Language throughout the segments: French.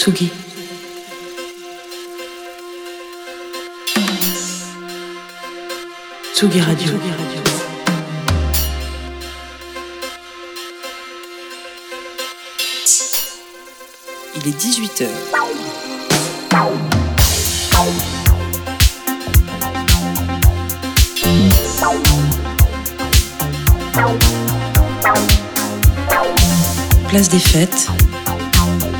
Tsugi. Tsugi Radio. Il est 18h. Place des fêtes.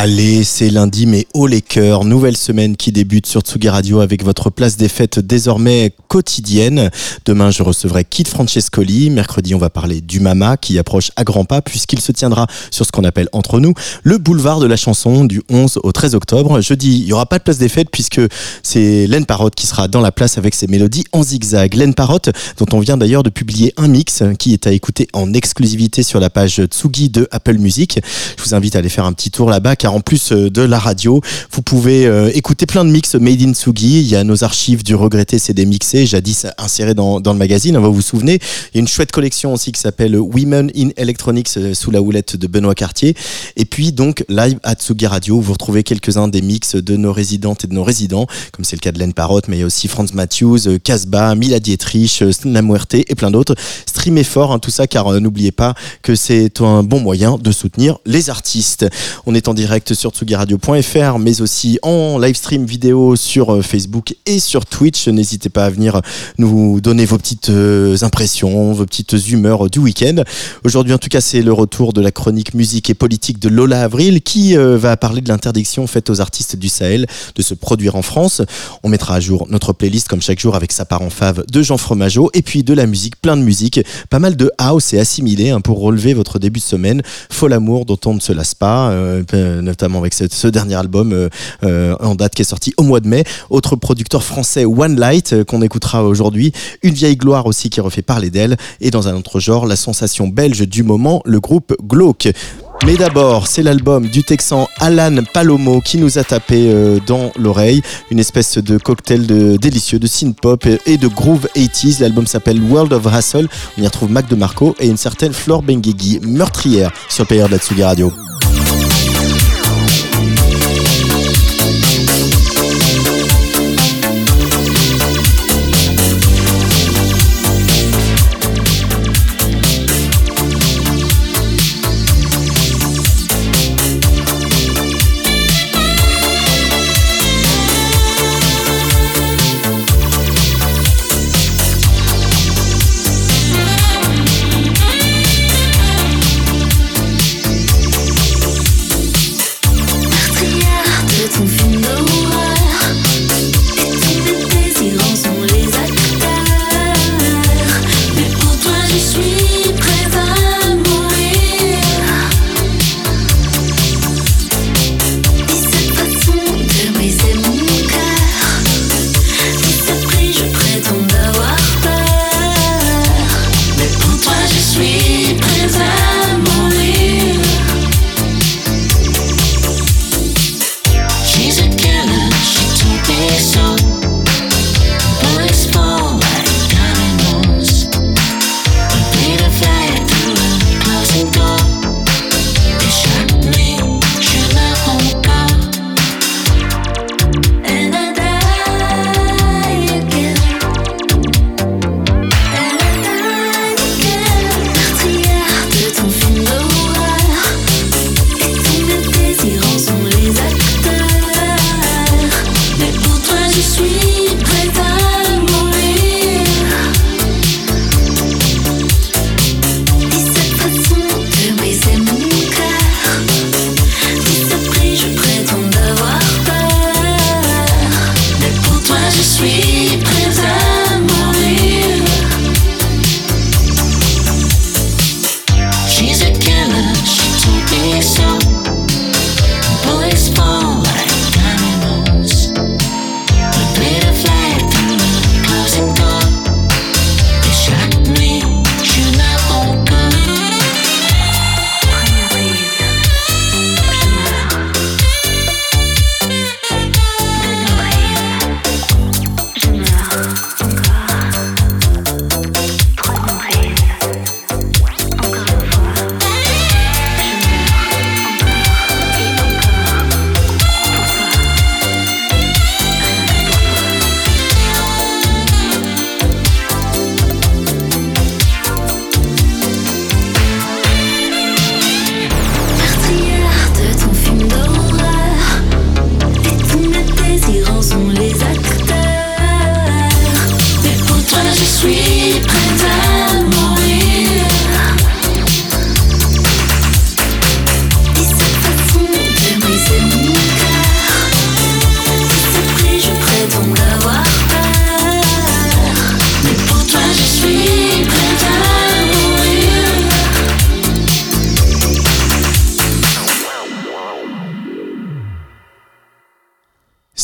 Allez, c'est lundi, mais haut les cœurs. Nouvelle semaine qui débute sur Tsugi Radio avec votre place des fêtes désormais quotidienne. Demain, je recevrai Kit Francescoli. Mercredi, on va parler du Mama qui approche à grands pas puisqu'il se tiendra sur ce qu'on appelle entre nous le boulevard de la chanson du 11 au 13 octobre. Jeudi, il n'y aura pas de place des fêtes puisque c'est Len Parotte qui sera dans la place avec ses mélodies en zigzag. Len Parotte, dont on vient d'ailleurs de publier un mix qui est à écouter en exclusivité sur la page Tsugi de Apple Music. Je vous invite à aller faire un petit tour là-bas en plus euh, de la radio, vous pouvez euh, écouter plein de mix made in Tsugi. Il y a nos archives du regretté CD mixé, jadis inséré dans, dans le magazine. Vous vous souvenez, il y a une chouette collection aussi qui s'appelle Women in Electronics euh, sous la houlette de Benoît Cartier. Et puis donc live à Tsugi Radio, vous retrouvez quelques-uns des mix de nos résidentes et de nos résidents, comme c'est le cas de Len Parotte, mais il y a aussi Franz Matthews, Casbah, Mila Dietrich, La Muerte et plein d'autres. Streamez fort hein, tout ça, car n'oubliez pas que c'est un bon moyen de soutenir les artistes. On est en direct sur tsugiradio.fr, mais aussi en live stream vidéo sur euh, Facebook et sur Twitch. N'hésitez pas à venir nous donner vos petites euh, impressions, vos petites humeurs du week-end. Aujourd'hui, en tout cas, c'est le retour de la chronique musique et politique de Lola Avril qui euh, va parler de l'interdiction faite aux artistes du Sahel de se produire en France. On mettra à jour notre playlist comme chaque jour avec sa part en fave de Jean Fromageau et puis de la musique, plein de musique, pas mal de house et assimilé hein, pour relever votre début de semaine. Fol amour dont on ne se lasse pas notamment avec ce, dernier album euh, euh, en date qui est sorti au mois de mai. Autre producteur français, One Light, euh, qu'on écoutera aujourd'hui. Une vieille gloire aussi qui refait parler d'elle. Et dans un autre genre, la sensation belge du moment, le groupe Glauque. Mais d'abord, c'est l'album du Texan Alan Palomo qui nous a tapé dans l'oreille. Une espèce de cocktail de, délicieux de synth-pop et de groove 80s. L'album s'appelle World of Hustle. On y retrouve Mac DeMarco et une certaine Flore Benguigui, meurtrière sur le de la Radio.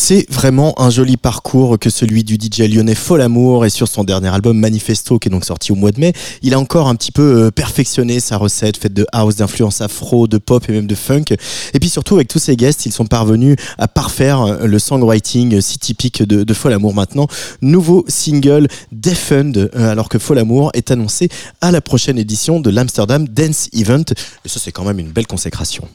C'est vraiment un joli parcours que celui du DJ lyonnais Folamour et sur son dernier album Manifesto qui est donc sorti au mois de mai, il a encore un petit peu euh, perfectionné sa recette faite de house, d'influence afro, de pop et même de funk. Et puis surtout avec tous ses guests, ils sont parvenus à parfaire euh, le songwriting si typique de, de Folamour maintenant. Nouveau single Defund euh, alors que Folamour est annoncé à la prochaine édition de l'Amsterdam Dance Event. Et ça c'est quand même une belle consécration.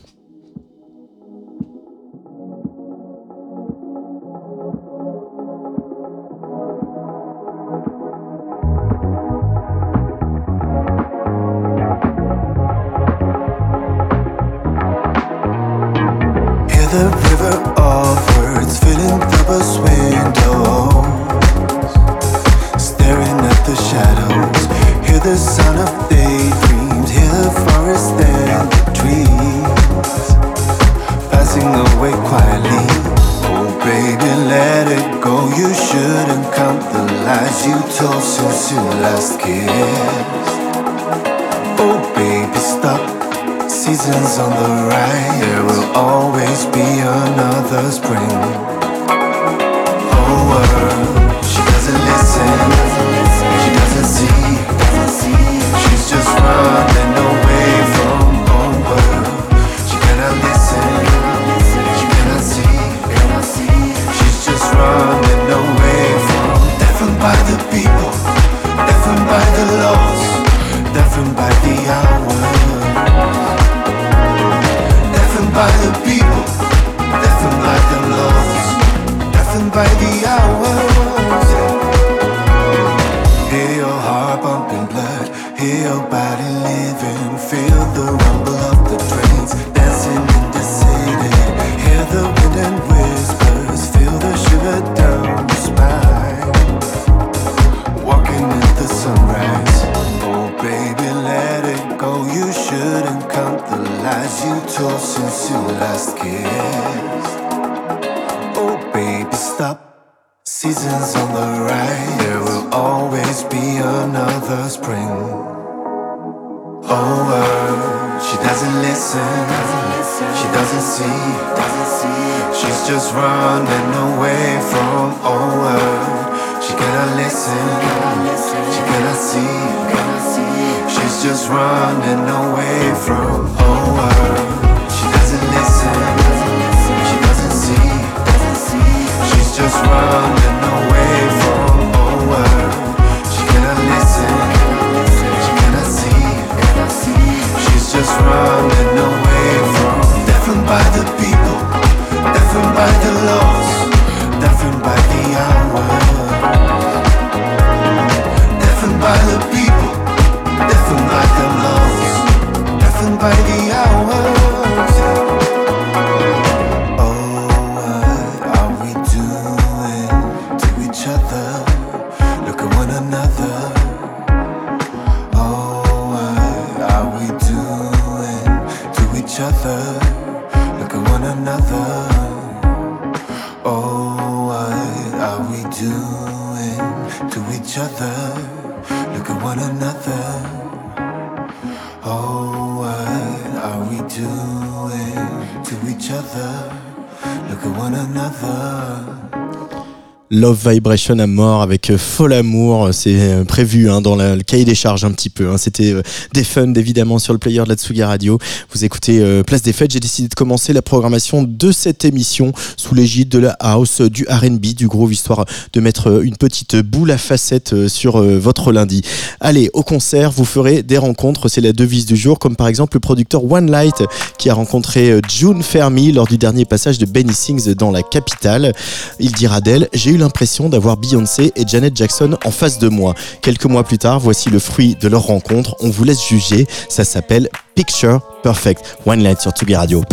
Love Vibration à mort avec euh, Fol Amour, c'est euh, prévu hein, dans le cahier des charges un petit peu. hein. C'était euh, des fun évidemment sur le player de la Tsuga Radio. Vous écoutez euh, Place des Fêtes, j'ai décidé de commencer la programmation de cette émission sous l'égide de la house, du R&B, du groove, histoire de mettre euh, une petite boule à facettes euh, sur euh, votre lundi. Allez, au concert, vous ferez des rencontres, c'est la devise du jour, comme par exemple le producteur One Light qui a rencontré euh, June Fermi lors du dernier passage de Benny Sings dans la capitale. Il dira d'elle, j'ai eu l'impression d'avoir Beyoncé et Janet Jackson en face de moi. Quelques mois plus tard, voici le fruit de leur rencontre. On vous laisse juger. Ça s'appelle Picture Perfect. One Light sur Tsugi Radio.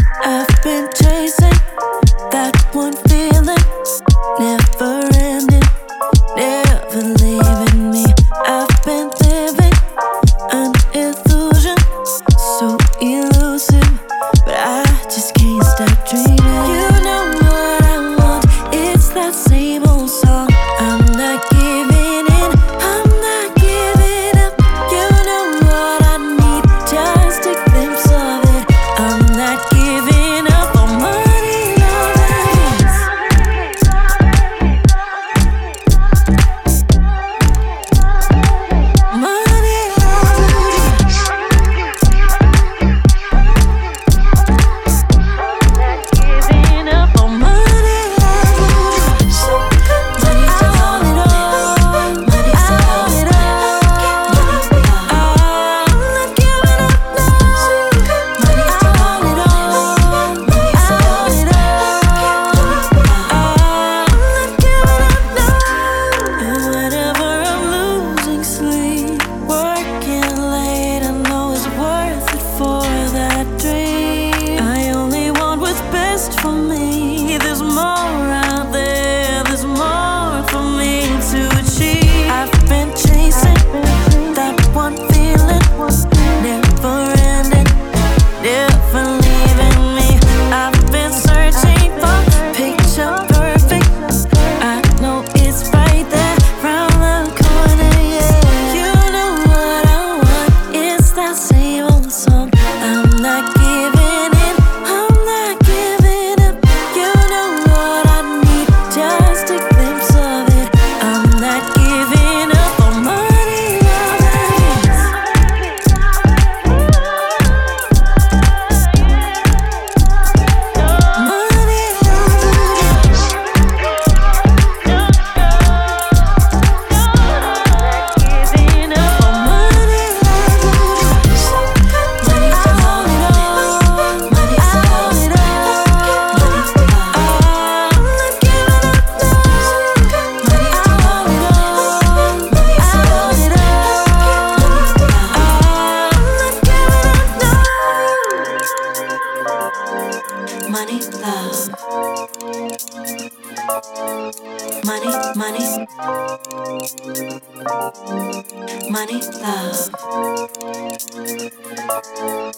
Love.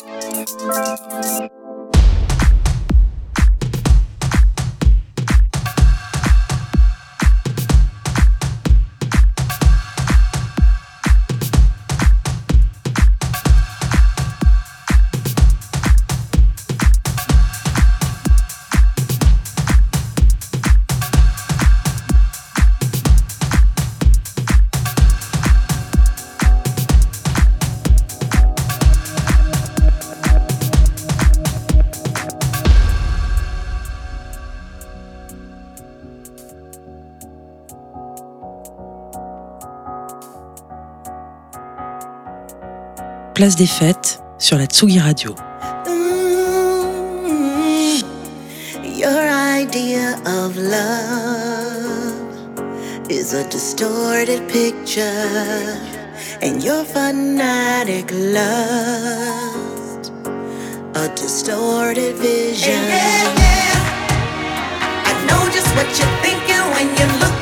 Place des fêtes sur la Tsugi Radio. Mm, your idea of love is a distorted picture, and your fanatic lust a distorted vision. Yeah, yeah, yeah. I know just what you're thinking when you're looking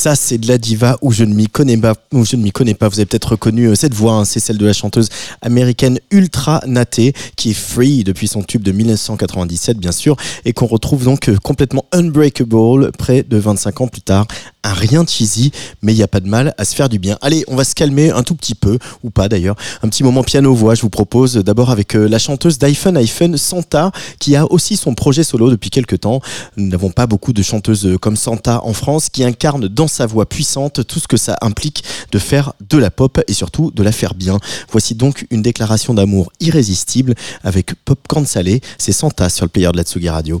Ça, c'est de la diva où je ne m'y connais pas. Je ne m'y connais pas. Vous avez peut-être reconnu euh, cette voix. hein, c'est celle de la chanteuse américaine Ultra Naté, qui est free depuis son tube de 1997, bien sûr, et qu'on retrouve donc euh, complètement unbreakable près de 25 ans plus tard. Un rien cheesy, mais il n'y a pas de mal à se faire du bien. Allez, on va se calmer un tout petit peu, ou pas d'ailleurs. Un petit moment piano-voix, je vous propose d'abord avec euh, la chanteuse d'iPhone iPhone Santa, qui a aussi son projet solo depuis quelques temps. Nous n'avons pas beaucoup de chanteuses euh, comme Santa en France, qui incarnent dans sa voix puissante tout ce que ça implique de faire de la pop et surtout de la faire bien. Voici donc une déclaration d'amour irrésistible avec Popcorn Salé. C'est Santa sur le player de la Tsugi Radio.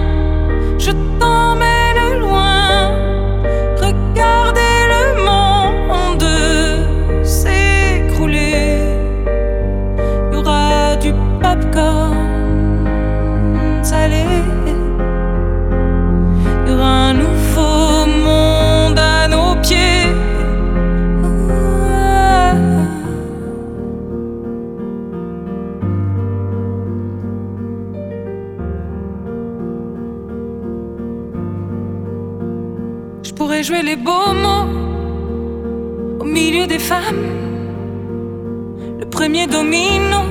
jouer les beaux mots au milieu des femmes. Le premier domino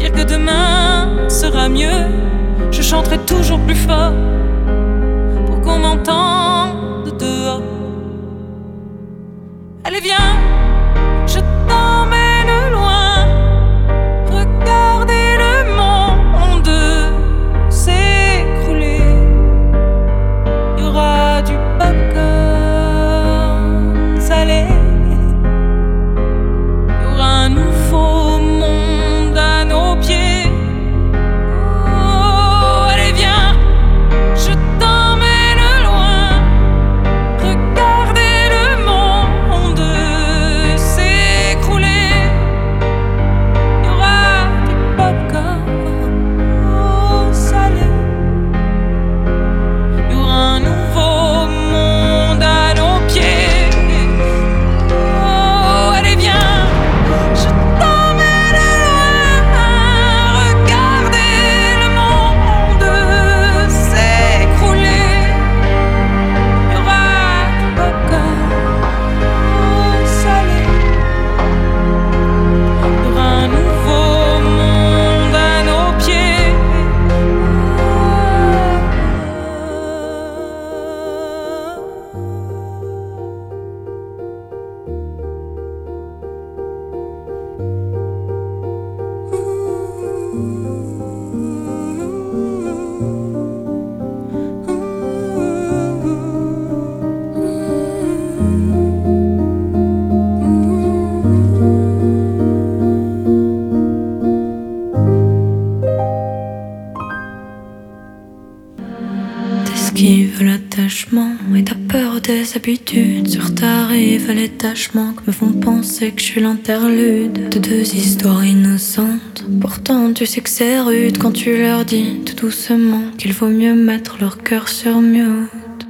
Dire que demain sera mieux. Je chanterai toujours plus fort pour qu'on m'entende dehors. Allez, viens, je habitudes. Sur ta rive, les taches manquent me font penser que je suis l'interlude de deux histoires innocentes. Pourtant, tu sais que c'est rude quand tu leur dis tout doucement qu'il vaut mieux mettre leur cœur sur mute.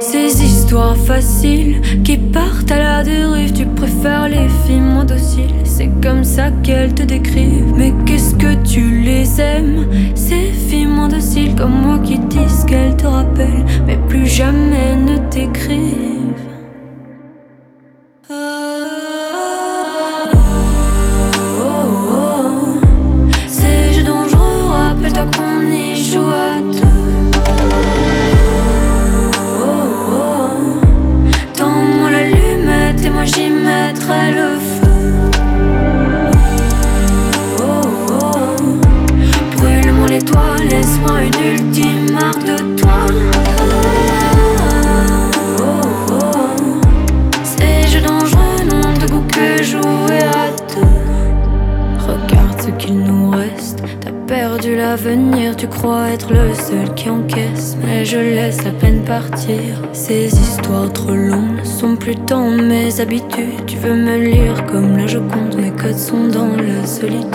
Ces histoires faciles qui partent à la dérive. Tu préfères les filles moins dociles, c'est comme ça qu'elles te décrivent. Mais qu'est-ce que tu les aimes, ces filles moins dociles comme moi qui disent qu'elles te rappellent, mais plus jamais ne t'écrivent. J'y mettrai le feu. Brûle-moi les toits, laisse-moi une ultime marque de toi. Perdu l'avenir, tu crois être le seul qui encaisse. Mais je laisse la peine partir. Ces histoires trop longues sont plus dans mes habitudes. Tu veux me lire comme là je compte, mes codes sont dans la solitude.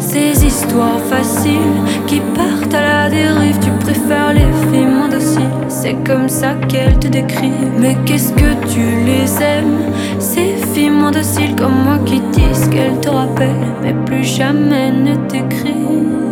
Ces histoires faciles qui partent à la dérive, tu préfères les filles moins dociles. C'est comme ça qu'elles te décrivent. Mais qu'est-ce que tu les aimes? Ces filles moins dociles comme moi qui disent qu'elles te rappellent, mais plus jamais ne t'écrivent.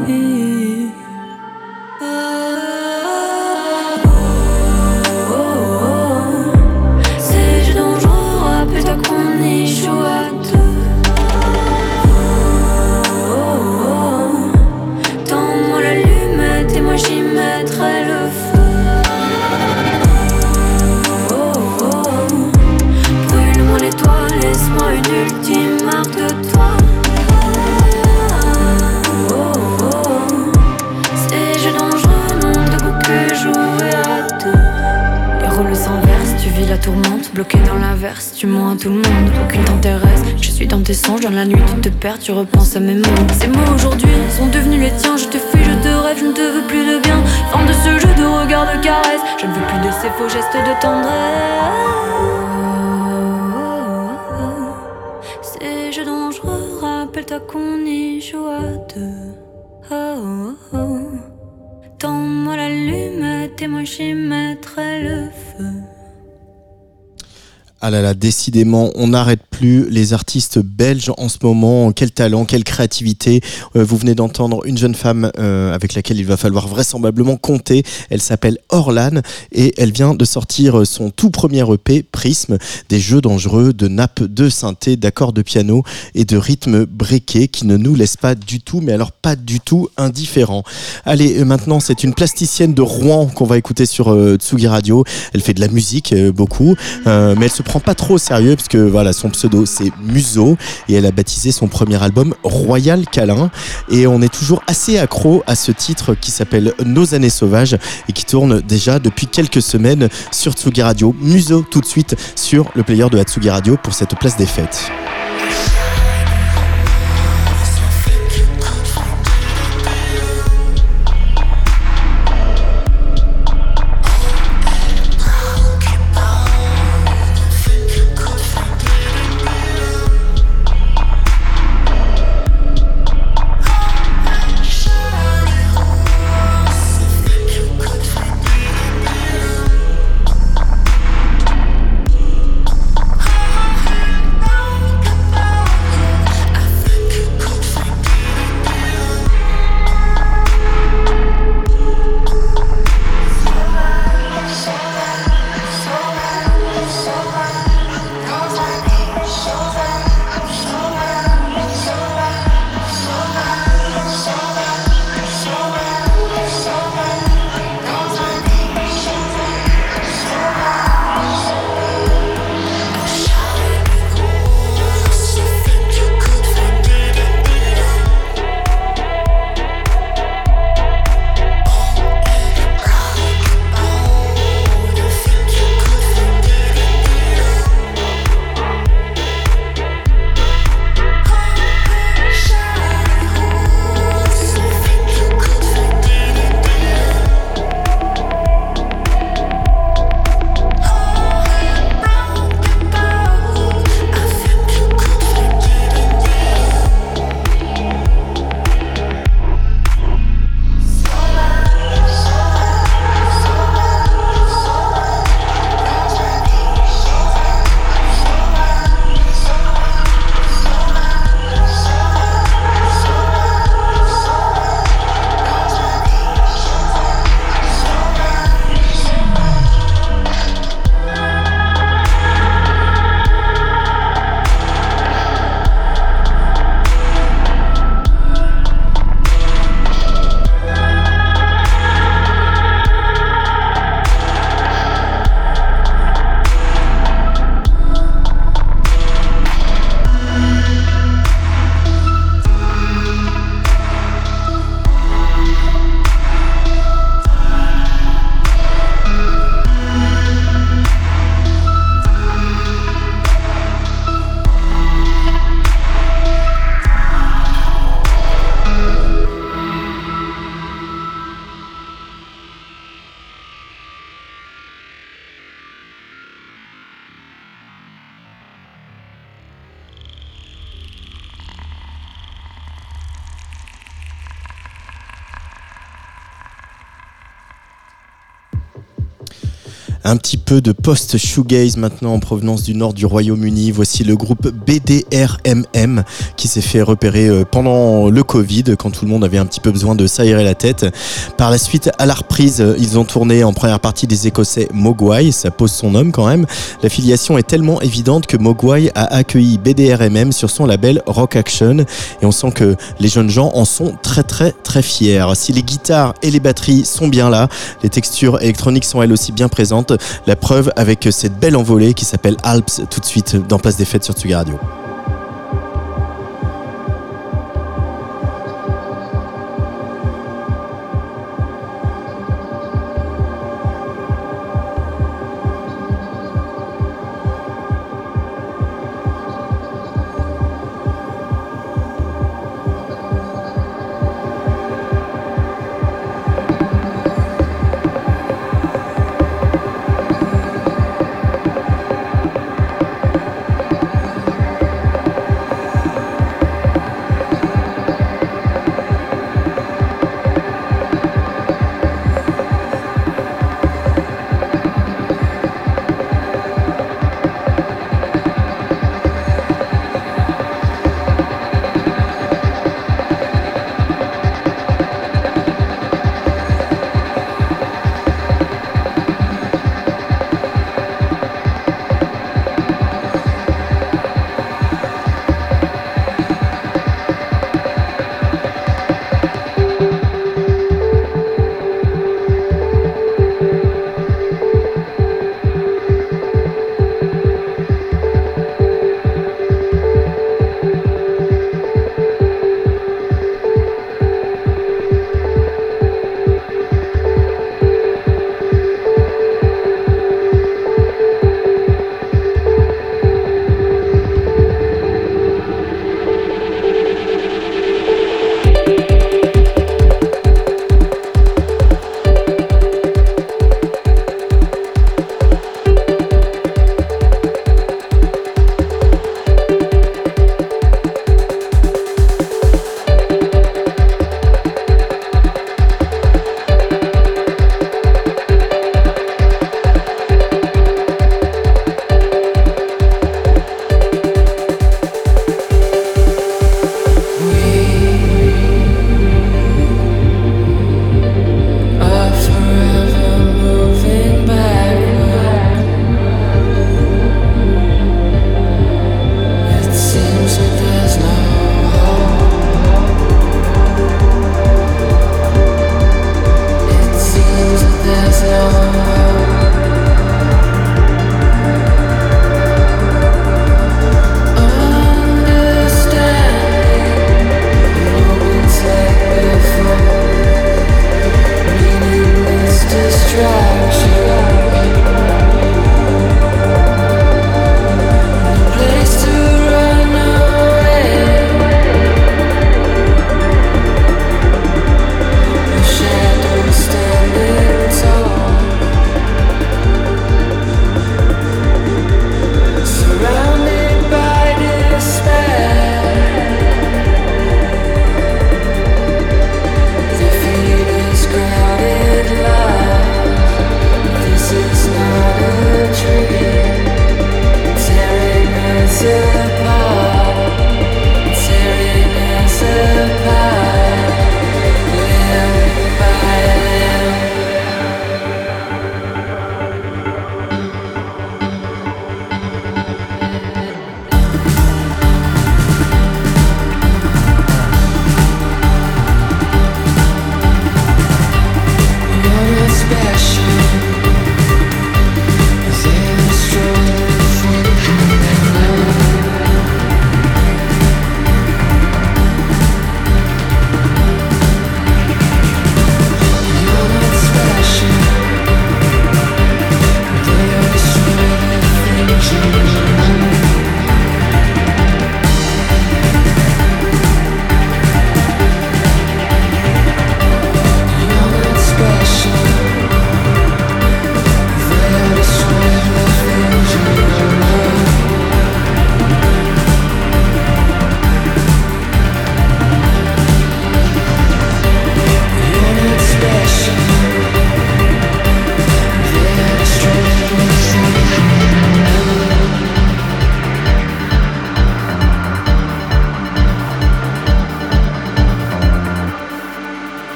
Perds, tu repenses à mes mots. Ces mots aujourd'hui sont devenus les tiens, je te fuis, je te rêve, je ne te veux plus de bien. Fin de ce jeu de regard, de caresse, je ne veux plus de ces faux gestes de tendresse. Ah là là, décidément, on n'arrête plus les artistes belges en ce moment. Quel talent, quelle créativité. Euh, vous venez d'entendre une jeune femme euh, avec laquelle il va falloir vraisemblablement compter. Elle s'appelle Orlan et elle vient de sortir son tout premier EP, Prisme, des jeux dangereux de nappes de synthé, d'accords de piano et de rythmes breakés qui ne nous laissent pas du tout, mais alors pas du tout indifférents. Allez, euh, maintenant, c'est une plasticienne de Rouen qu'on va écouter sur Tsugi Radio. Elle fait de la musique beaucoup, mais elle se prend pas trop sérieux parce que voilà, son pseudo c'est Muso et elle a baptisé son premier album Royal Câlin et on est toujours assez accro à ce titre qui s'appelle Nos années sauvages et qui tourne déjà depuis quelques semaines sur Tsugi Radio. Muso tout de suite sur le player de Hatsugi Radio pour cette place des fêtes. Peu de post-shoegaze maintenant en provenance du nord du Royaume-Uni. Voici le groupe BDRMM qui s'est fait repérer euh, pendant le Covid quand tout le monde avait un petit peu besoin de s'aérer la tête. Par la suite, à la reprise, ils ont tourné en première partie des Écossais Mogwai, ça pose son nom quand même. L'affiliation est tellement évidente que Mogwai a accueilli BDRMM sur son label Rock Action et on sent que les jeunes gens en sont très très très fiers. Si les guitares et les batteries sont bien là, les textures électroniques sont elles aussi bien présentes. La preuve avec cette belle envolée qui s'appelle Alps tout de suite dans Place des Fêtes sur Tsugi Radio.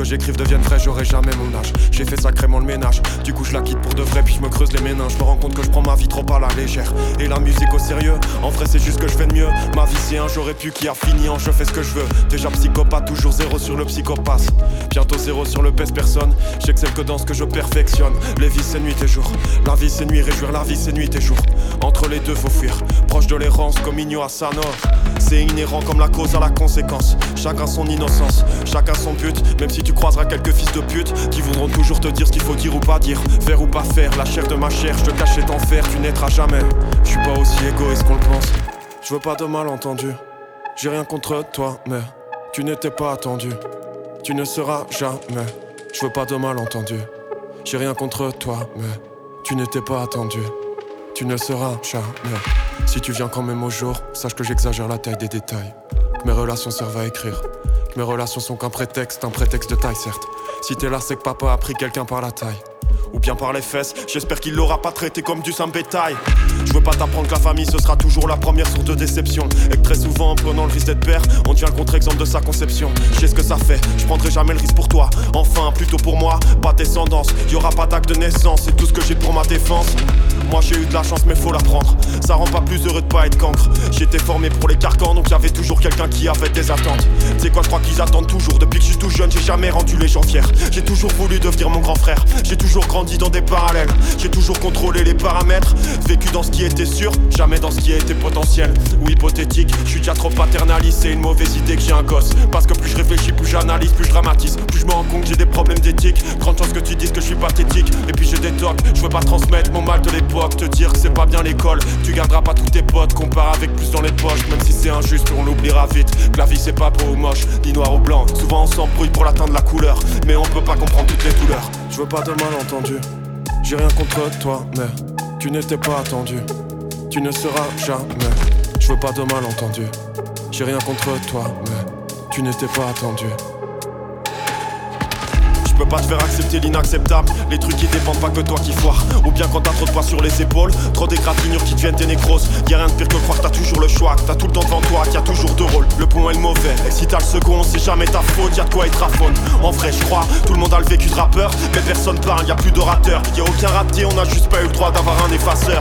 Que j'écrive devienne vrai, j'aurai jamais mon âge. J'ai fait sacrément le ménage. Du coup, je la quitte pour de vrai, puis je me creuse les méninges. Je me rends compte que je prends ma vie trop à la légère. Et la musique au sérieux, en vrai, c'est juste que je fais de mieux. Ma vie, c'est un j'aurais pu qui a fini en je fais ce que je veux. Déjà psychopathe, toujours zéro sur le psychopathe. Bientôt zéro sur le pèse personne. J'excelle que dans ce que je perfectionne. Les vies, c'est nuit et jour. La vie, c'est nuit, réjouir la vie, c'est nuit et jour. Entre les deux, faut fuir. Proche de l'errance, comme Igno à Sanor. C'est inhérent comme la cause à la conséquence. Chacun son innocence, chacun son but. Même si tu croiseras quelques fils de pute qui voudront toujours te dire ce qu'il faut dire ou pas dire. Faire ou pas faire, la chair de ma chair, je te cache cet enfer, tu naîtras jamais. Je suis pas aussi égoïste qu'on le pense. Je veux pas de malentendu. J'ai rien contre toi, mais tu n'étais pas attendu. Tu ne seras jamais. Je veux pas de malentendu. J'ai rien contre toi, mais tu n'étais pas attendu. Tu ne seras jamais. Si tu viens quand même au jour, sache que j'exagère la taille des détails. Mes relations servent à écrire. Mes relations sont qu'un prétexte, un prétexte de taille, certes. Si t'es là, c'est que papa a pris quelqu'un par la taille. Ou bien par les fesses, j'espère qu'il l'aura pas traité comme du simple bétail. Je veux pas t'apprendre que la famille ce sera toujours la première source de déception. Et que très souvent, en prenant le risque d'être père, on devient le contre-exemple de sa conception. Je sais ce que ça fait, je prendrai jamais le risque pour toi. Enfin, plutôt pour moi, pas descendance. Y aura pas d'acte de naissance, c'est tout ce que j'ai pour ma défense. Moi j'ai eu de la chance mais faut la prendre Ça rend pas plus heureux de pas être cancre J'étais formé pour les carcans donc y'avait toujours quelqu'un qui avait des attentes C'est quoi je crois qu'ils attendent toujours Depuis que je suis tout jeune j'ai jamais rendu les gens fiers J'ai toujours voulu devenir mon grand frère J'ai toujours grandi dans des parallèles J'ai toujours contrôlé les paramètres Vécu dans ce qui était sûr Jamais dans ce qui était potentiel ou hypothétique Je suis déjà trop paternaliste C'est une mauvaise idée que j'ai un gosse Parce que plus je réfléchis plus j'analyse plus je dramatise Plus je me rends compte que j'ai des problèmes d'éthique Grande chance que tu dises que je suis pathétique Et puis des tocs Je veux pas transmettre mon mal de l'époque te dire que c'est pas bien l'école. Tu garderas pas tous tes potes, compare avec plus dans les poches. Même si c'est injuste, on l'oubliera vite. Que la vie c'est pas beau ou moche, ni noir ou blanc. Souvent on s'embrouille pour l'atteindre la couleur. Mais on peut pas comprendre toutes les douleurs. Je veux pas de malentendu. J'ai rien contre toi, mais tu n'étais pas attendu. Tu ne seras jamais. Je veux pas de malentendu. J'ai rien contre toi, mais tu n'étais pas attendu. Peux pas te faire accepter l'inacceptable. Les trucs qui dépendent pas que toi qui foire. Ou bien quand t'as trop de poids sur les épaules, trop d'égratignures qui deviennent tes nécroses. Y'a rien de pire que croire que t'as toujours le choix, que t'as tout le temps devant toi, qu'il y a toujours deux rôles. Le bon et le mauvais. Et si t'as le second, c'est jamais ta faute, y'a de quoi être à faune. En vrai, je crois, tout le monde a le vécu de rappeur, mais personne parle, y a plus d'orateur. Y a aucun raté, on a juste pas eu le droit d'avoir un effaceur.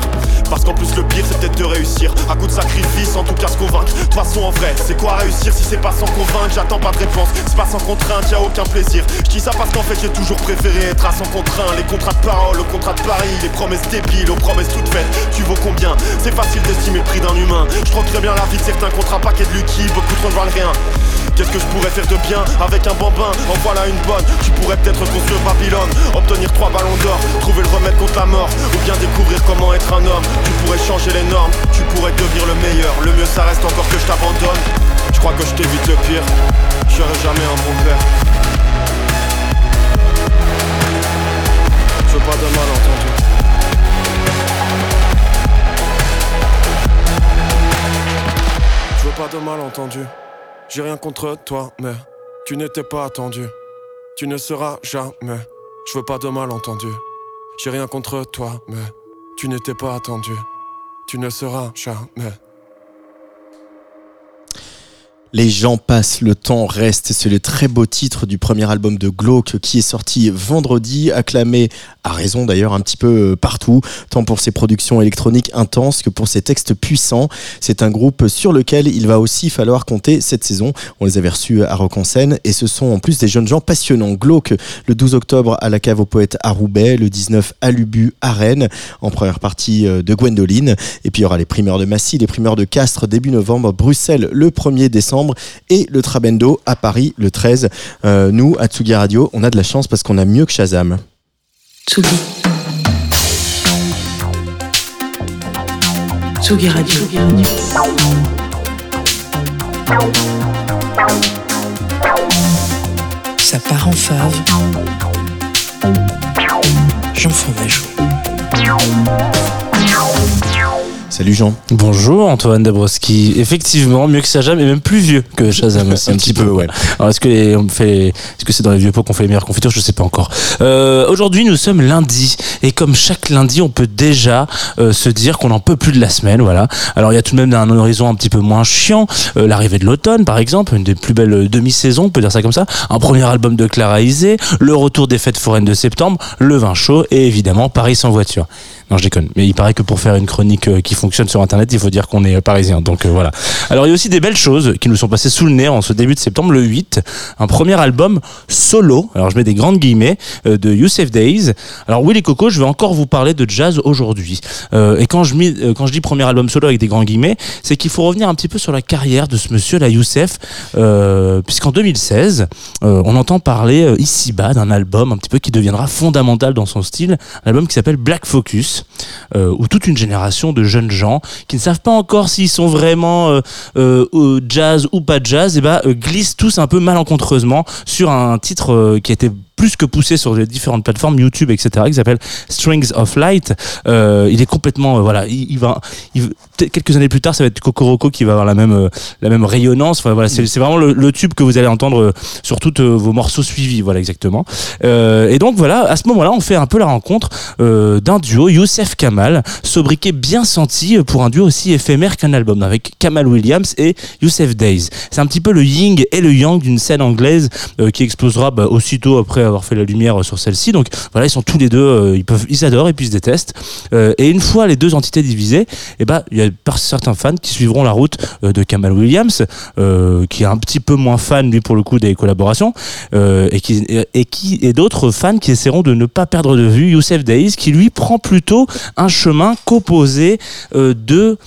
Parce qu'en plus, le pire, c'est peut-être de réussir. À coup de sacrifice, en tout cas se convaincre. De toute façon, en vrai, c'est quoi réussir si c'est pas sans convaincre? J'attends pas de réponse, c'est pas sans contrainte, y a aucun plaisir. Je dis ça parce qu'en j'ai toujours préféré être à son contraint. Les contrats de parole, le contrat de Paris, les promesses débiles, aux promesses toutes faites. Tu vaux combien? C'est facile d'estimer le prix d'un humain. Je crois très bien la vie de certains contrats, paquet de Lucky, beaucoup trop ne valent rien. Qu'est-ce que je pourrais faire de bien avec un bambin? En voilà une bonne, tu pourrais peut-être construire Babylone Obtenir trois ballons d'or, trouver le remède contre la mort Ou bien découvrir comment être un homme Tu pourrais changer les normes, tu pourrais devenir le meilleur Le mieux ça reste encore que je t'abandonne Je crois que je t'évite le pire, je serai jamais un bon père Je veux pas de malentendu j'ai rien contre toi, mais tu n'étais pas attendu. Tu ne seras jamais. Je veux pas de malentendu. J'ai rien contre toi, mais tu n'étais pas attendu. Tu ne seras jamais. Les gens passent, le temps reste. C'est le très beau titre du premier album de Glauque qui est sorti vendredi, acclamé à raison d'ailleurs un petit peu partout, tant pour ses productions électroniques intenses que pour ses textes puissants. C'est un groupe sur lequel il va aussi falloir compter cette saison. On les avait reçus à Rock en scène et ce sont en plus des jeunes gens passionnants. Glauque le 12 octobre à la cave aux poètes à Roubaix, le 19 à Lubu à Rennes, en première partie de Gwendoline. Et puis il y aura les primeurs de Massy, les primeurs de Castres début novembre, Bruxelles le 1er décembre et le Trabendo à Paris le 13. Euh, nous, à Tsugi Radio, on a de la chance parce qu'on a mieux que Shazam. Tsugi. Tsugi Radio. Ça part en fave. Ma joue. Salut Jean. Bonjour Antoine Dabrowski. Effectivement, mieux que Shazam et même plus vieux que Shazam aussi. Un petit peu, ouais. Alors est-ce que les- on fait, est-ce que c'est dans les vieux pots qu'on fait les meilleures confitures? Je sais pas encore. Euh, Aujourd'hui, nous sommes lundi et comme chaque lundi, on peut déjà euh, se dire qu'on en peut plus de la semaine. Voilà. Alors il y a tout de même un horizon un petit peu moins chiant. Euh, L'arrivée de l'automne, par exemple, une des plus belles demi-saisons, on peut dire ça comme ça. Un premier album de Clara Isé, le retour des fêtes foraines de septembre, le vin chaud et évidemment Paris sans voiture. Non, je déconne. Mais il paraît que pour faire une chronique euh, qui fonctionne sur Internet, il faut dire qu'on est euh, parisien. Donc euh, voilà. Alors il y a aussi des belles choses qui nous sont passées sous le nez en ce début de septembre, le 8. Un premier album solo. Alors je mets des grandes guillemets de Youssef Days. Alors Willy Coco, je vais encore vous parler de jazz aujourd'hui. Et quand je, dis premier album solo avec des grands guillemets, c'est qu'il faut revenir un petit peu sur la carrière de ce monsieur, là, Youssef, puisqu'en 2016, euh, on entend parler ici-bas d'un album un petit peu qui deviendra fondamental dans son style, un album qui s'appelle Black Focus, euh, où toute une génération de jeunes gens qui ne savent pas encore s'ils sont vraiment euh, euh, jazz ou pas jazz, et ben euh, glissent tous un peu malencontreusement sur un titre qui été plus que poussé sur les différentes plateformes YouTube etc qui s'appelle Strings of Light. Euh, il est complètement euh, voilà il, il va il- quelques années plus tard ça va être Cocoroco qui va avoir la même euh, la même rayonnance. Enfin, voilà c'est c'est vraiment le, le tube que vous allez entendre sur tous vos morceaux suivis voilà exactement. Et donc voilà à ce moment-là on fait un peu la rencontre d'un duo Youssef Kamal sobriquet bien senti pour un duo aussi éphémère qu'un album avec Kamal Williams et Youssef Days. C'est un petit peu le yin et le yang d'une scène anglaise qui explosera bah, aussitôt après avoir fait la lumière euh, sur celle-ci. Donc voilà, ils sont tous les deux, euh, ils adorent et puis ils se détestent. Euh, et une fois les deux entités divisées, et ben il y a par certains fans qui suivront la route de Kamal Williams, qui est un petit peu moins fan lui pour le coup des collaborations, et qui et, qui et d'autres fans qui essaieront de ne pas perdre de vue Youssef Days, qui lui prend plutôt un chemin composé de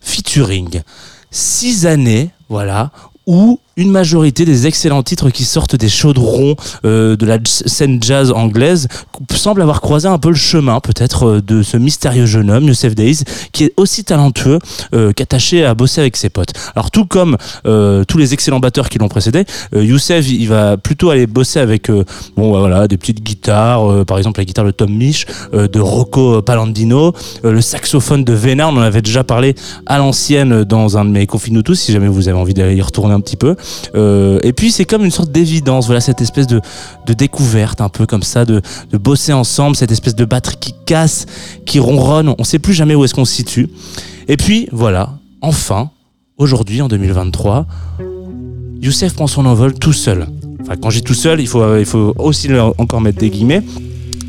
featuring. Six années, voilà, où une majorité des excellents titres qui sortent des chaudrons euh, de la scène jazz anglaise semblent avoir croisé un peu le chemin peut-être euh, de ce mystérieux jeune homme, Youssef Days, qui est aussi talentueux euh, qu'attaché à bosser avec ses potes. Alors tout comme euh, tous les excellents batteurs qui l'ont précédé, euh, Youssef il va plutôt aller bosser avec euh, bon bah, voilà des petites guitares, par exemple la guitare de Tom Misch, de Rocco Palandino, le saxophone de Vénard, on en avait déjà parlé à l'ancienne dans un de mes confis tous si jamais vous avez envie d'aller y retourner un petit peu. Euh, et puis c'est comme une sorte d'évidence, voilà cette espèce de, découverte un peu comme ça, de, bosser ensemble, cette espèce de batterie qui casse, qui ronronne, on sait plus jamais où est-ce qu'on se situe. Et puis voilà, enfin, aujourd'hui en 2023, Youssef prend son envol tout seul. Enfin, quand j'ai tout seul, il faut, aussi encore mettre des guillemets.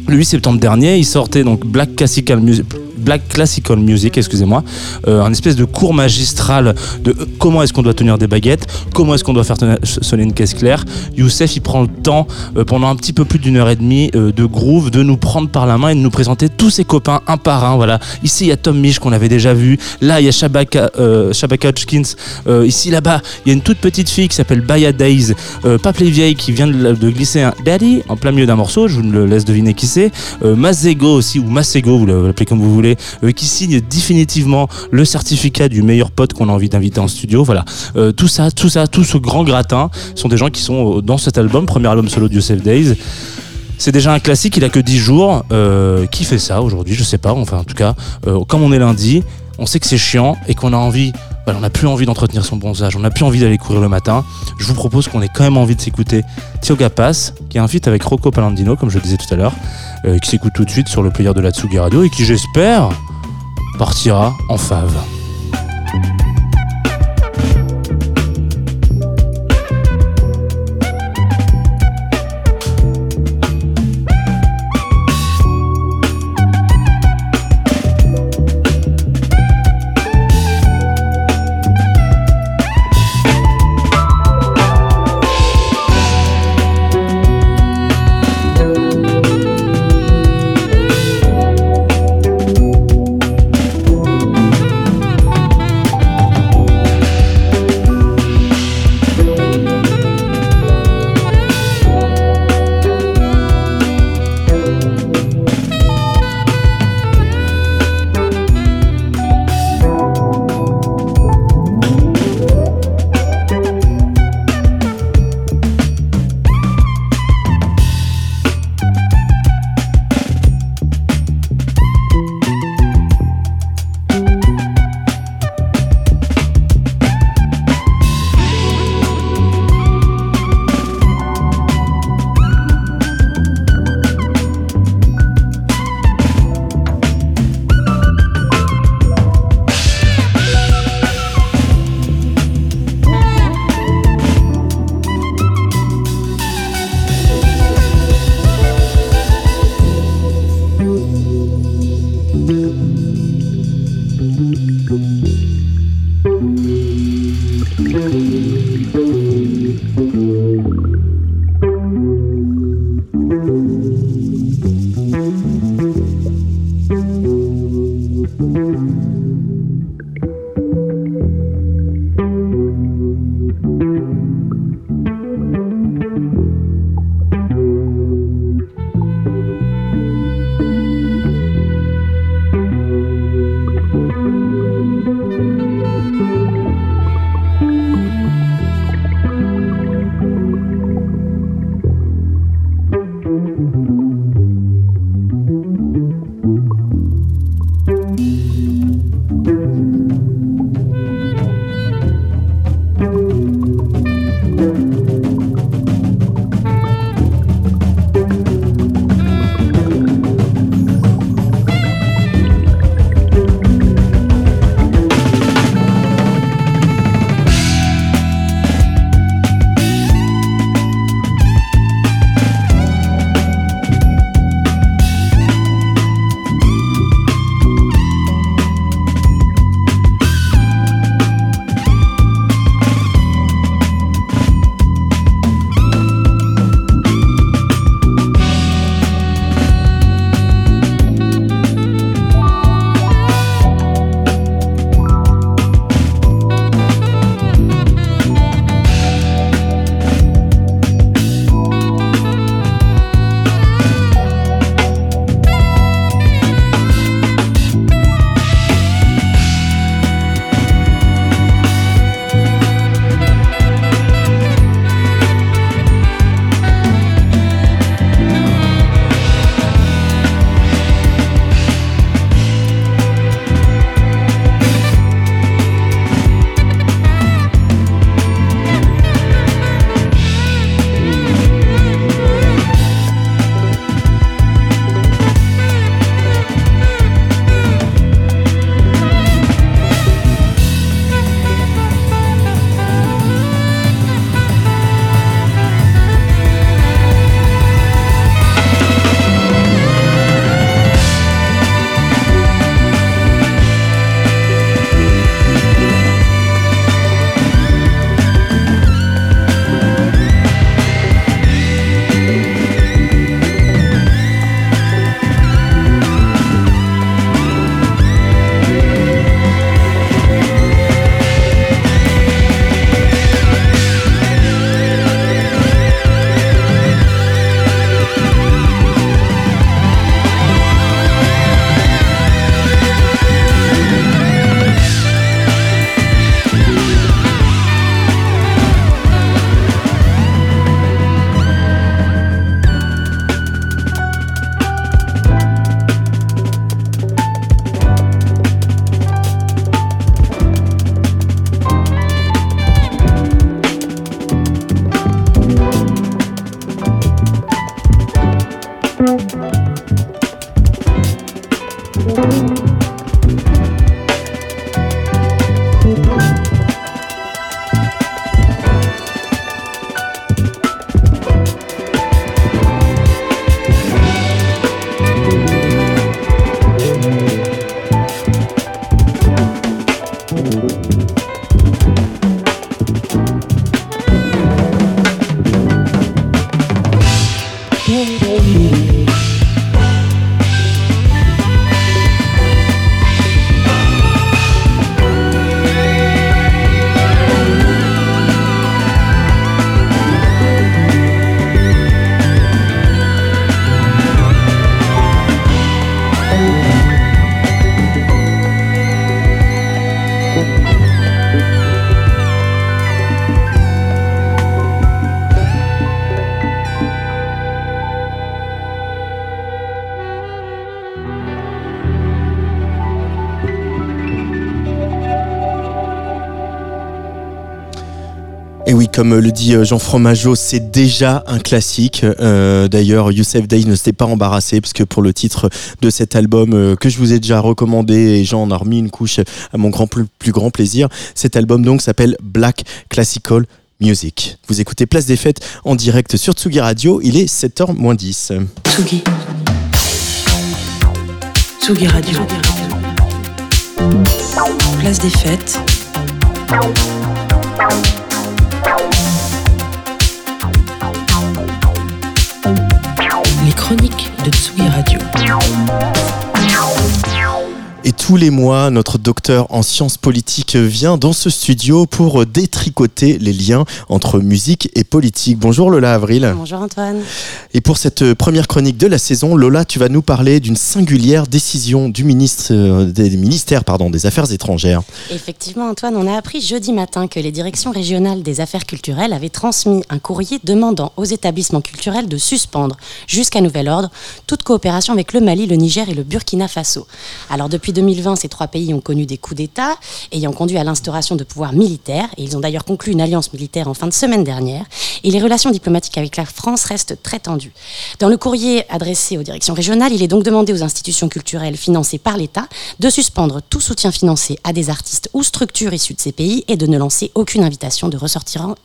Le 8 septembre dernier, il sortait donc Black Classical Music. Black Classical Music, excusez-moi, euh, un espèce de cours magistral de euh, comment est-ce qu'on doit tenir des baguettes, comment est-ce qu'on doit faire sonner une caisse claire. Youssef, il prend le temps euh, pendant un petit peu plus d'une heure et demie de groove, de nous prendre par la main et de nous présenter tous ses copains un par un. Voilà. Ici, il y a Tom Misch qu'on avait déjà vu. Là, il y a Shabaka, Shabaka. Euh, ici, là-bas, il y a une toute petite fille qui s'appelle Baya Days, euh, Pape Vieille qui vient de, glisser un Daddy en plein milieu d'un morceau. Je vous le laisse deviner qui c'est. Mazego aussi, ou Masego, vous l'appelez comme vous voulez, euh, qui signe définitivement le certificat du meilleur pote qu'on a envie d'inviter en studio. Voilà. Euh, tout ça, tout ça, tout ce grand gratin sont des gens qui sont euh, dans cet album, premier album solo de Youssef Days. C'est déjà un classique, il a que 10 jours. Qui fait ça aujourd'hui? Je sais pas. Enfin, en tout cas, comme on est lundi, on sait que c'est chiant et qu'on a envie. On n'a plus envie d'entretenir son bronzage, on n'a plus envie d'aller courir le matin. Je vous propose qu'on ait quand même envie de s'écouter Tioga Pass, qui est un feat avec Rocco Palandino, comme je le disais tout à l'heure, euh, qui s'écoute tout de suite sur le player de la Tsugi Radio et qui, j'espère, partira en fave. Comme le dit euh, Jean Fromageau, c'est déjà un classique. Euh, D'ailleurs, Youssef Day ne s'était pas embarrassé puisque pour le titre de cet album euh, que je vous ai déjà recommandé et Jean en a remis une couche à mon grand plus, plus grand plaisir, cet album donc s'appelle Black Classical Music. Vous écoutez Place des Fêtes en direct sur Tsugi Radio, il est 7h moins 10. Tsugi. Tsugi Radio. Place des fêtes. Les chroniques de Tsugi Radio. Et tous les mois, notre docteur en sciences politiques vient dans ce studio pour détricoter les liens entre musique et politique. Bonjour Lola Avril. Bonjour Antoine. Et pour cette première chronique de la saison, Lola, tu vas nous parler d'une singulière décision du ministre euh, des ministères pardon, des Affaires étrangères. Effectivement Antoine, on a appris jeudi matin que les directions régionales des affaires culturelles avaient transmis un courrier demandant aux établissements culturels de suspendre jusqu'à nouvel ordre toute coopération avec le Mali, le Niger et le Burkina Faso. Alors depuis 2020, ces trois pays ont connu des coups d'État ayant conduit à l'instauration de pouvoirs militaires et ils ont d'ailleurs conclu une alliance militaire en fin de semaine dernière et les relations diplomatiques avec la France restent très tendues. Dans le courrier adressé aux directions régionales, il est donc demandé aux institutions culturelles financées par l'État de suspendre tout soutien financier à des artistes ou structures issues de ces pays et de ne lancer aucune invitation de ressortissants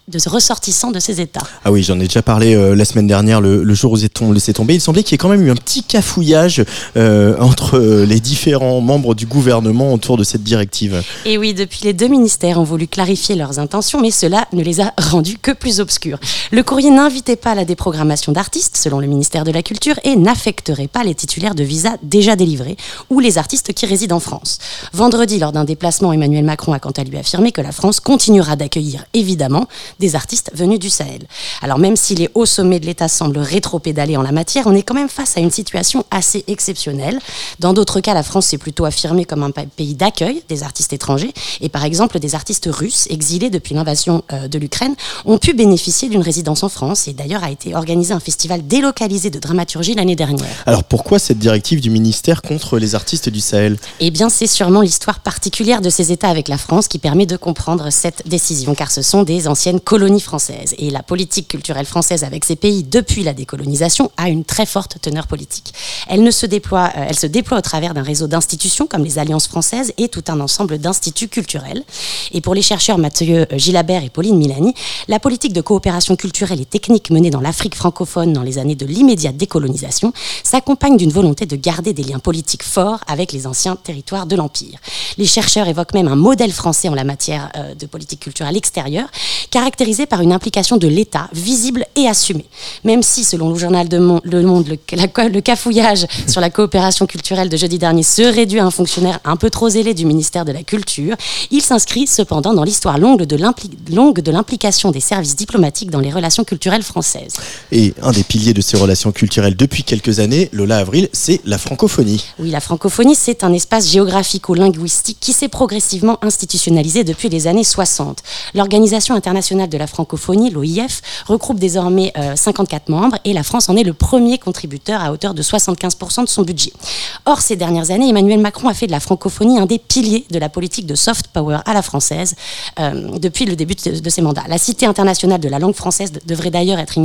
de, ces États. Ah oui, j'en ai déjà parlé euh, la semaine dernière, le, le jour où on laissé tomber. Il semblait qu'il y ait quand même eu un petit cafouillage euh, entre euh, les différents membres du gouvernement autour de cette directive. Et oui, depuis les deux ministères ont voulu clarifier leurs intentions, mais cela ne les a rendus que plus obscurs. Le courrier n'invitait pas à la déprogrammation d'artistes, selon le ministère de la Culture, et n'affecterait pas les titulaires de visas déjà délivrés ou les artistes qui résident en France. Vendredi, lors d'un déplacement, Emmanuel Macron a quant à lui affirmé que la France continuera d'accueillir, évidemment, des artistes venus du Sahel. Alors même si les hauts sommets de l'État semblent rétro-pédaler en la matière, on est quand même face à une situation assez exceptionnelle. Dans d'autres cas, la France s'est plutôt affirmée comme un pa- pays d'accueil des artistes étrangers. Et par exemple, des artistes russes exilés depuis l'invasion euh, de l'Ukraine ont pu bénéficier d'une résidence en France. Et d'ailleurs, a été organisé un festival délocalisé de dramaturgie l'année dernière. Alors pourquoi cette directive du ministère contre les artistes du Sahel? Eh bien, c'est sûrement l'histoire particulière de ces États avec la France qui permet de comprendre cette décision, car ce sont des anciennes colonies françaises. Et la politique culturelle française avec ces pays depuis la décolonisation a une très forte teneur politique. Elle, ne se, déploie, euh, elle se déploie au travers d'un réseau d'institutions comme les Alliances françaises et tout un ensemble d'instituts culturels. Et pour les chercheurs Mathieu euh, Gilabert et Pauline Milani, la politique de coopération culturelle et technique menée dans l'Afrique francophone dans les années de l'immédiate décolonisation s'accompagne d'une volonté de garder des liens politiques forts avec les anciens territoires de l'Empire. Les chercheurs évoquent même un modèle français en la matière euh, de politique culturelle extérieure, caractérisé par une implication de l'État visible et assumée. Même si, selon le journal de Mon- Le Monde, le, le cafouillage sur la coopération culturelle de jeudi dernier se réduit un fonctionnaire un peu trop zélé du ministère de la Culture, il s'inscrit cependant dans l'histoire longue de l'impli- longue de l'implication des services diplomatiques dans les relations culturelles françaises. Et un des piliers de ces relations culturelles depuis quelques années, Lola Avril, c'est la francophonie. Oui, la francophonie, c'est un espace géographico-linguistique qui s'est progressivement institutionnalisé depuis les années 60. L'Organisation internationale de la francophonie, l'OIF, regroupe désormais euh, 54 membres et la France en est le premier contributeur à hauteur de 75% de son budget. Or, ces dernières années, Emmanuel Macron a fait de la francophonie un des piliers de la politique de soft power à la française euh, depuis le début de, de ses mandats. La Cité internationale de la langue française de- devrait d'ailleurs être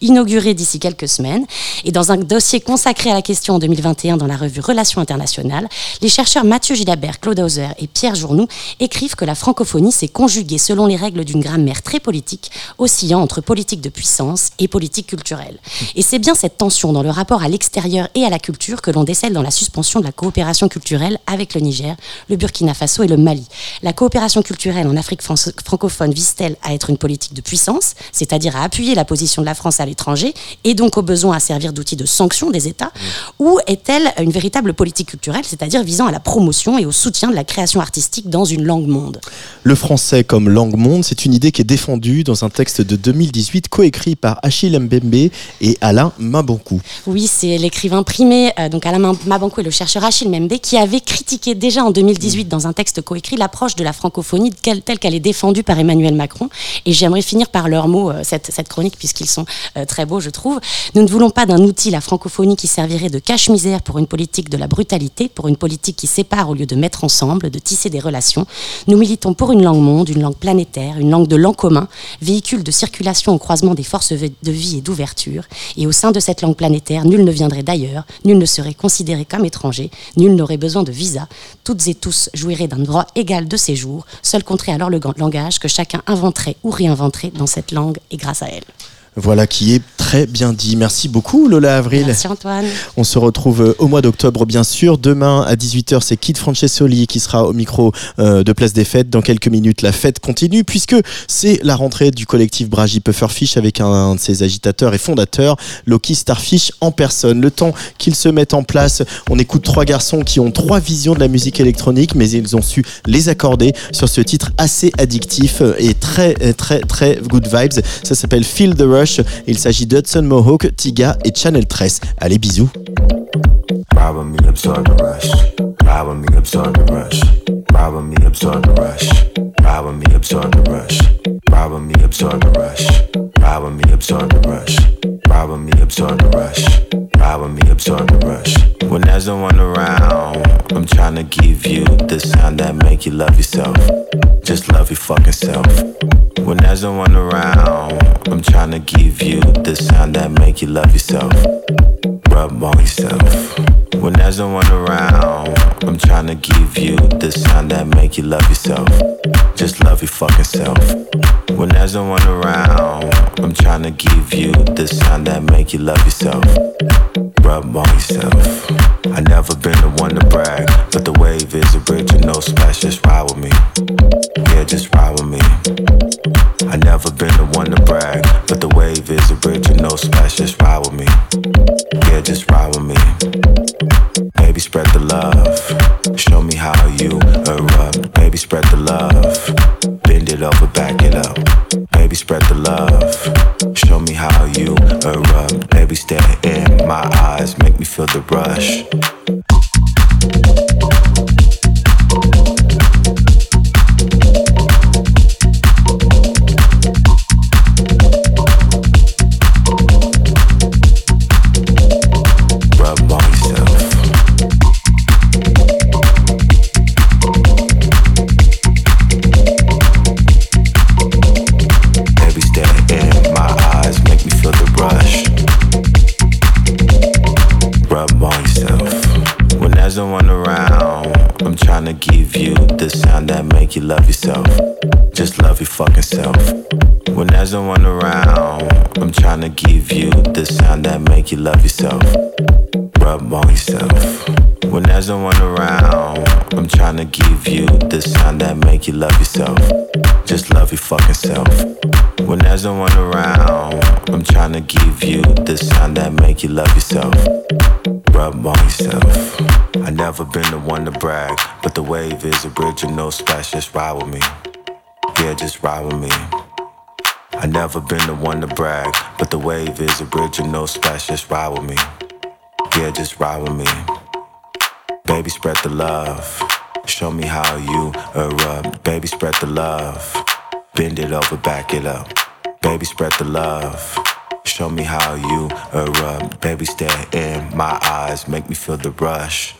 inaugurée d'ici quelques semaines. Et dans un dossier consacré à la question en 2021 dans la revue Relations internationales, les chercheurs Mathieu Gilabert, Claude Hauser et Pierre Journoux écrivent que la francophonie s'est conjuguée selon les règles d'une grammaire très politique, oscillant entre politique de puissance et politique culturelle. Et c'est bien cette tension dans le rapport à l'extérieur et à la culture que l'on décèle dans la suspension de la coopération culturelle avec le Niger, le Burkina Faso et le Mali. La coopération culturelle en Afrique fran- francophone vise-t-elle à être une politique de puissance, c'est-à-dire à appuyer la position de la France à l'étranger et donc au besoin à servir d'outil de sanction des États, ou est-elle une véritable politique culturelle, c'est-à-dire visant à la promotion et au soutien de la création artistique dans une langue monde? Le français comme langue monde, c'est une idée qui est défendue dans un texte de 2018 coécrit par Achille Mbembe et Alain Mabankou. Oui, c'est l'écrivain primé, euh, donc Alain Mabankou et le chercheur Achille Membe, qui avait critiqué déjà en 2018 dans un texte coécrit l'approche de la francophonie telle qu'elle est défendue par Emmanuel Macron. Et j'aimerais finir par leurs mots, euh, cette, cette, chronique, puisqu'ils sont euh, très beaux, je trouve. Nous ne voulons pas d'un outil, la francophonie, qui servirait de cache-misère pour une politique de la brutalité, pour une politique qui sépare au lieu de mettre ensemble, de tisser des relations. Nous militons pour une langue monde, une langue planétaire, une langue de l'en commun, véhicule de circulation au croisement des forces de vie et d'ouverture. Et au sein de cette langue planétaire, nul ne viendrait d'ailleurs, nul ne serait considéré comme étranger, nul n'aurait besoin de visa. Toutes et tous jouiraient d'un droit égal de séjour. Seul compterait alors le langage que chacun inventerait ou réinventerait dans cette langue et grâce à elle. Voilà qui est très bien dit. Merci beaucoup Lola Avril. Merci Antoine. On se retrouve euh, au mois d'octobre bien sûr. Demain à 18h c'est Kid Francesoli qui sera au micro euh, de Place des Fêtes. Dans quelques minutes la fête continue puisque c'est la rentrée du collectif Bragi Pufferfish avec un, de ses agitateurs et fondateurs, Loki Starfish en personne. Le temps qu'ils se mettent en place, on écoute trois garçons qui ont trois visions de la musique électronique mais ils ont su les accorder sur ce titre assez addictif et très très très good vibes. Ça s'appelle Feel the Rush Il s'agit d'Hudson Mohawk, Tiga et Channel 13. Allez, bisous. Ride with me, absorb the rush. Ride with me, absorb the rush. Ride with me, absorb the rush. Ride with me, absorb the rush. Ride me, absorb the rush. When there's no one around, I'm trying to give you the sound that make you love yourself. Just love your fucking self. When there's no one around, I'm trying to give you the sound that make you love yourself. Rub on yourself. When there's no one around, I'm trying to give you the sound that make you love yourself. Just love your fucking self. When there's no one around, I'm trying to give you the sound that make you love yourself. Rub on yourself. I never been the one to brag, but the wave is original, splash, just ride with me. Yeah, just ride with me. I never been the one to brag, but the wave is original, splash, just ride with me. Yeah, just ride with me. Baby, spread the love. Show me how you erupt. Baby, spread the love. Bend it over, back it up. Baby, spread the love. Show me how you erupt. Baby, stare in my eyes, make me feel the rush. You love yourself. Just love your fucking self. When there's no one around, I'm trying to give you the sound that make you love yourself. Rub on yourself. When there's no one around, I'm trying to give you the sound that make you love yourself. Just love your fucking self. When there's no one around, I'm trying to give you the sound that make you love yourself. Rub on yourself. I never been the one to brag, but the wave is original, splash, just ride with me. Yeah, just ride with me. I never been the one to brag, but the wave is original, splash, just ride with me. Yeah, just ride with me. Baby, spread the love. Show me how you erupt. Baby, spread the love. Bend it over, back it up. Baby, spread the love. Show me how you erupt. Baby, stare in my eyes, make me feel the rush.